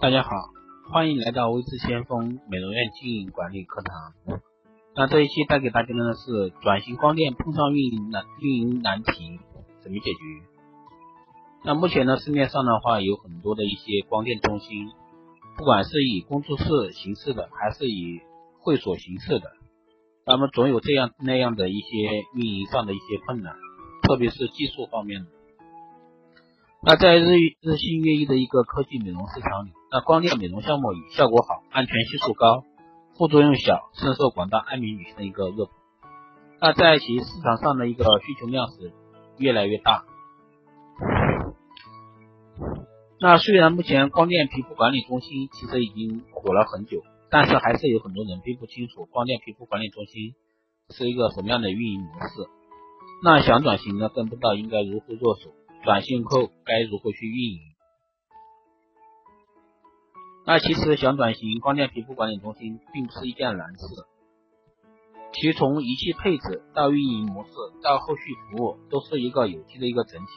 大家好，欢迎来到微智先锋美容院经营管理课堂。那这一期带给大家的是转型光电碰上运营难运营难题怎么解决？那目前呢市面上的话有很多的一些光电中心，不管是以工作室形式的，还是以会所形式的，那么总有这样那样的一些运营上的一些困难，特别是技术方面的。那在日日新月异的一个科技美容市场里，那光电美容项目以效果好、安全系数高、副作用小，深受广大爱美女性的一个热捧。那在其市场上的一个需求量是越来越大。那虽然目前光电皮肤管理中心其实已经火了很久，但是还是有很多人并不清楚光电皮肤管理中心是一个什么样的运营模式。那想转型呢，更不知道应该如何入手。转型后该如何去运营？那其实想转型光电皮肤管理中心并不是一件难事，其从仪器配置到运营模式到后续服务都是一个有机的一个整体，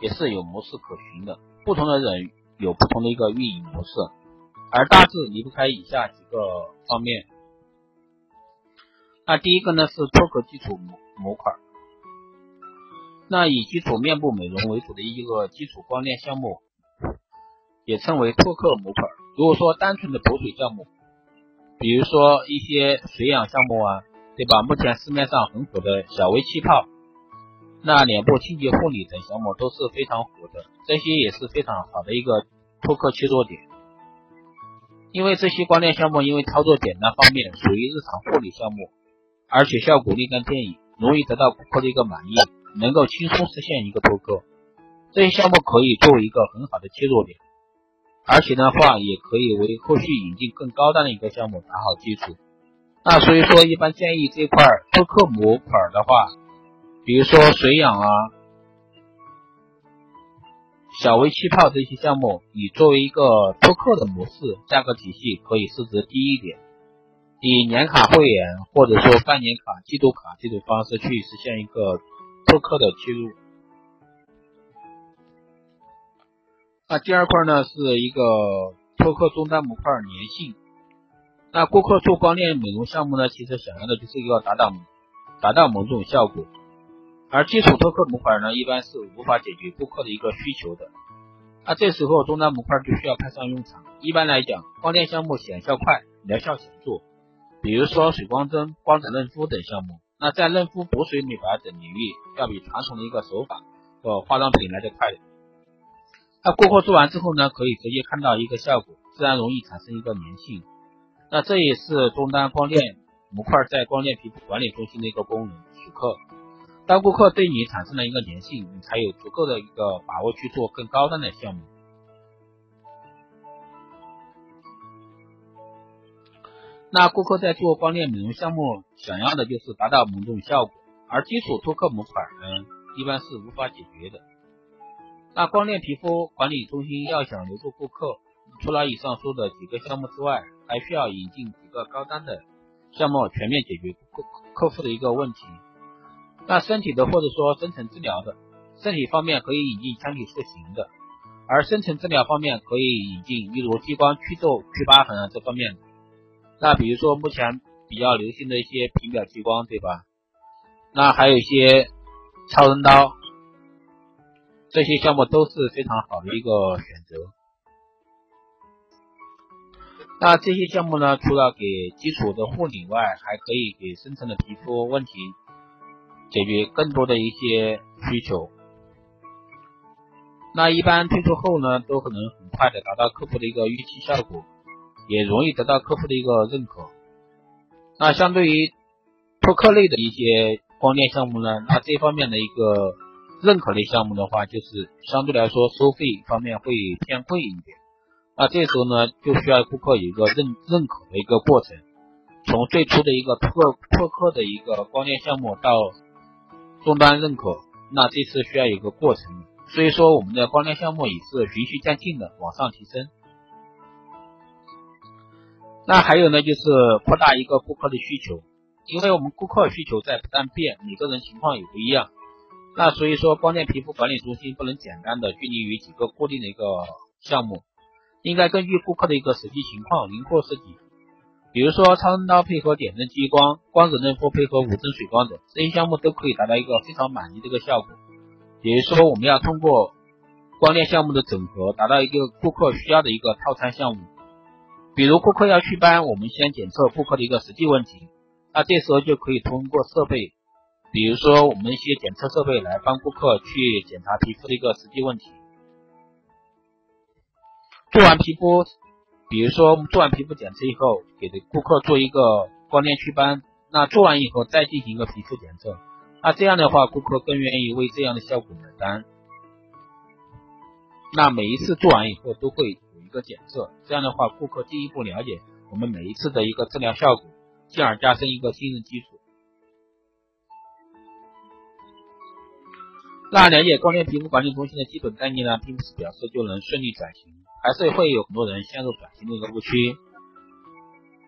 也是有模式可循的。不同的人有不同的一个运营模式，而大致离不开以下几个方面。那第一个呢是脱壳基础模模块。那以基础面部美容为主的一个基础光电项目，也称为拓客模块。如果说单纯的补水项目，比如说一些水养项目啊，对吧？目前市面上很火的小微气泡，那脸部清洁护理等项目都是非常火的，这些也是非常好的一个拓客切入点。因为这些光电项目，因为操作简单方便，属于日常护理项目，而且效果立竿见影，容易得到顾客的一个满意。能够轻松实现一个脱壳，这些项目可以作为一个很好的切入点，而且的话也可以为后续引进更高端的一个项目打好基础。那所以说，一般建议这块脱壳模块的话，比如说水养啊、小微气泡这些项目，你作为一个脱壳的模式，价格体系可以设置低一点，以年卡会员或者说半年卡、季度卡这种方式去实现一个。脱壳的切入，那第二块呢是一个脱壳终端模块粘性。那顾客做光电美容项目呢，其实想要的就是一个达到达到某种效果，而基础脱壳模块呢，一般是无法解决顾客的一个需求的。那这时候终端模块就需要派上用场。一般来讲，光电项目显效快，疗效显著，比如说水光针、光子嫩肤等项目。那在嫩肤、补水、美白等领域，要比传统的一个手法和化妆品来得快。那顾客做完之后呢，可以直接看到一个效果，自然容易产生一个粘性。那这也是中单光电模块在光电皮肤管理中心的一个功能。时刻，当顾客对你产生了一个粘性，你才有足够的一个把握去做更高端的项目。那顾客在做光电美容项目，想要的就是达到某种效果，而基础脱壳模块呢，一般是无法解决的。那光电皮肤管理中心要想留住顾客，除了以上说的几个项目之外，还需要引进几个高端的项目，全面解决客客户的一个问题。那身体的或者说深层治疗的，身体方面可以引进腔体塑形的，而深层治疗方面可以引进，例如激光祛皱、祛疤痕啊这方面的。那比如说目前比较流行的一些平表激光，对吧？那还有一些超声刀，这些项目都是非常好的一个选择。那这些项目呢，除了给基础的护理外，还可以给深层的皮肤问题解决更多的一些需求。那一般推出后呢，都可能很快的达到客户的一个预期效果。也容易得到客户的一个认可。那相对于拓客类的一些光电项目呢，那这方面的一个认可类项目的话，就是相对来说收费方面会偏贵一点。那这时候呢，就需要顾客有一个认认可的一个过程。从最初的一个拓拓客的一个光电项目到终端认可，那这次需要有个过程。所以说，我们的光电项目也是循序渐进的往上提升。那还有呢，就是扩大一个顾客的需求，因为我们顾客需求在不断变，每个人情况也不一样。那所以说，光电皮肤管理中心不能简单的拘泥于几个固定的一个项目，应该根据顾客的一个实际情况灵活设计。比如说超声刀配合点阵激光、光子嫩肤配合五针水光等，这些项目都可以达到一个非常满意的一个效果。比如说我们要通过光电项目的整合，达到一个顾客需要的一个套餐项目。比如顾客要祛斑，我们先检测顾客的一个实际问题，那这时候就可以通过设备，比如说我们一些检测设备来帮顾客去检查皮肤的一个实际问题。做完皮肤。比如说，我们做完皮肤检测以后，给顾客做一个光电祛斑，那做完以后再进行一个皮肤检测，那这样的话，顾客更愿意为这样的效果买单。那每一次做完以后都会一个检测，这样的话，顾客进一步了解我们每一次的一个治疗效果，进而加深一个信任基础。那了解光电皮肤管理中心的基本概念呢，并不是表示就能顺利转型。还是会有很多人陷入转型的一个误区。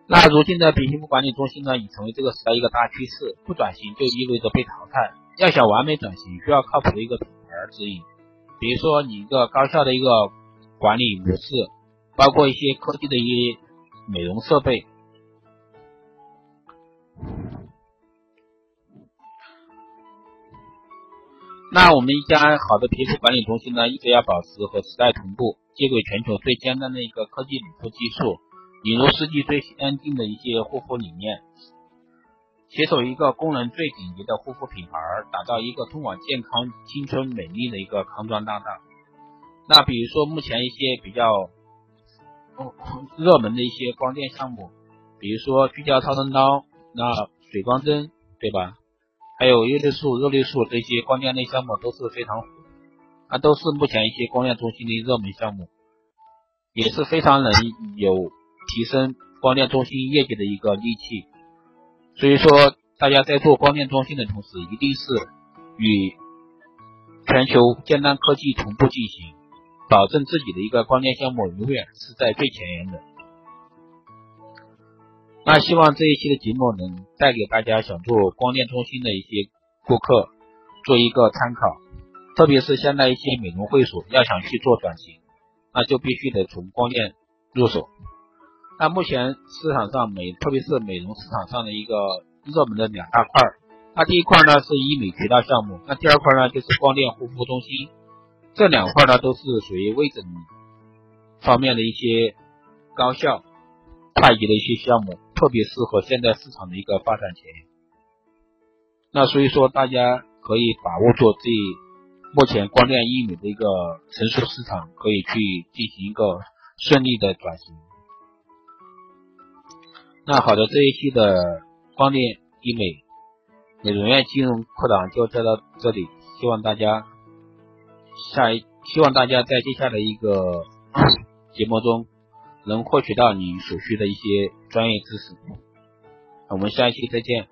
那如今的皮肤管理中心呢，已成为这个时代一个大趋势。不转型就意味着被淘汰。要想完美转型，需要靠谱的一个品牌指引。比如说，你一个高效的一个管理模式，包括一些科技的一些美容设备。那我们一家好的皮肤管理中心呢，一直要保持和时代同步。接轨全球最尖端的一个科技理肤技术，引入世纪最先进的一些护肤理念，携手一个功能最顶级的护肤品牌，打造一个通往健康、青春、美丽的一个康庄大道。那比如说目前一些比较热门的一些光电项目，比如说聚焦超声刀、那水光针，对吧？还有叶绿素、热绿素这些光电类项目都是非常火。那都是目前一些光电中心的热门项目，也是非常能有提升光电中心业绩的一个利器。所以说，大家在做光电中心的同时，一定是与全球尖端科技同步进行，保证自己的一个光电项目永远是在最前沿的。那希望这一期的节目能带给大家想做光电中心的一些顾客做一个参考。特别是现在一些美容会所要想去做转型，那就必须得从光电入手。那目前市场上美，特别是美容市场上的一个热门的两大块，那第一块呢是医美渠道项目，那第二块呢就是光电护肤中心。这两块呢都是属于微整方面的一些高效、快捷的一些项目，特别适合现在市场的一个发展前沿。那所以说大家可以把握住这。目前光电医美的一个成熟市场，可以去进行一个顺利的转型。那好的，这一期的光电医美美容院金融课堂就教到这里，希望大家下一希望大家在接下来一个节目中能获取到你所需的一些专业知识。我们下一期再见。